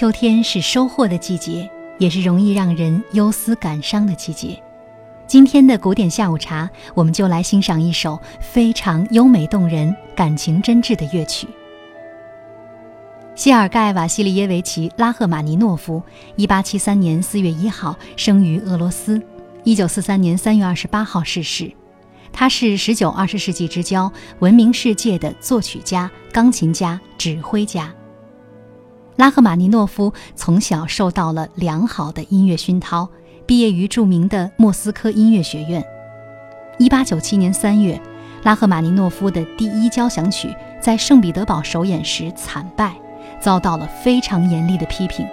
秋天是收获的季节，也是容易让人忧思感伤的季节。今天的古典下午茶，我们就来欣赏一首非常优美动人、感情真挚的乐曲。谢尔盖·瓦西里耶维奇·拉赫玛尼诺夫，1873年4月1号生于俄罗斯，1943年3月28号逝世。他是19、20世纪之交闻名世界的作曲家、钢琴家、指挥家。拉赫玛尼诺夫从小受到了良好的音乐熏陶，毕业于著名的莫斯科音乐学院。1897年3月，拉赫玛尼诺夫的第一交响曲在圣彼得堡首演时惨败，遭到了非常严厉的批评。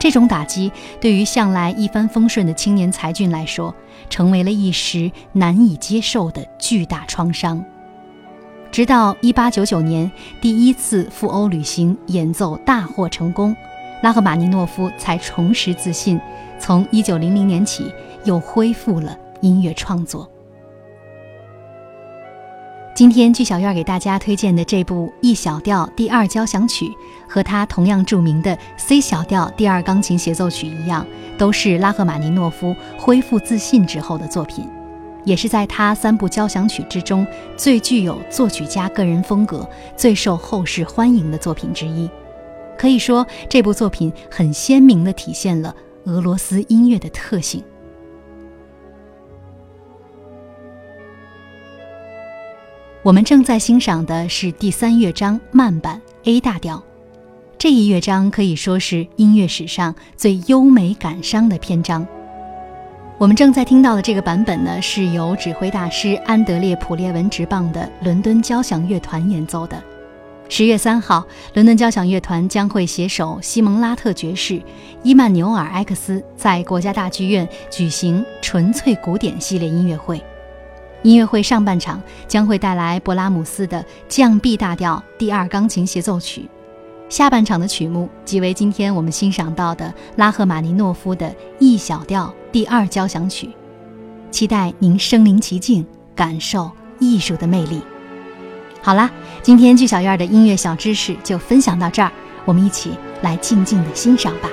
这种打击对于向来一帆风顺的青年才俊来说，成为了一时难以接受的巨大创伤。直到1899年第一次赴欧旅行演奏大获成功，拉赫玛尼诺夫才重拾自信。从1900年起，又恢复了音乐创作。今天剧小院给大家推荐的这部 E 小调第二交响曲，和他同样著名的 C 小调第二钢琴协奏曲一样，都是拉赫玛尼诺夫恢复自信之后的作品，也是在他三部交响曲之中最具有作曲家个人风格、最受后世欢迎的作品之一。可以说，这部作品很鲜明地体现了俄罗斯音乐的特性。我们正在欣赏的是第三乐章慢板 A 大调，这一乐章可以说是音乐史上最优美感伤的篇章。我们正在听到的这个版本呢，是由指挥大师安德烈普列文执棒的伦敦交响乐团演奏的。十月三号，伦敦交响乐团将会携手西蒙拉特爵士、伊曼纽尔埃克斯，在国家大剧院举行纯粹古典系列音乐会。音乐会上半场将会带来勃拉姆斯的降 B 大调第二钢琴协奏曲，下半场的曲目即为今天我们欣赏到的拉赫玛尼诺夫的 E 小调第二交响曲。期待您身临其境，感受艺术的魅力。好啦，今天剧小院的音乐小知识就分享到这儿，我们一起来静静的欣赏吧。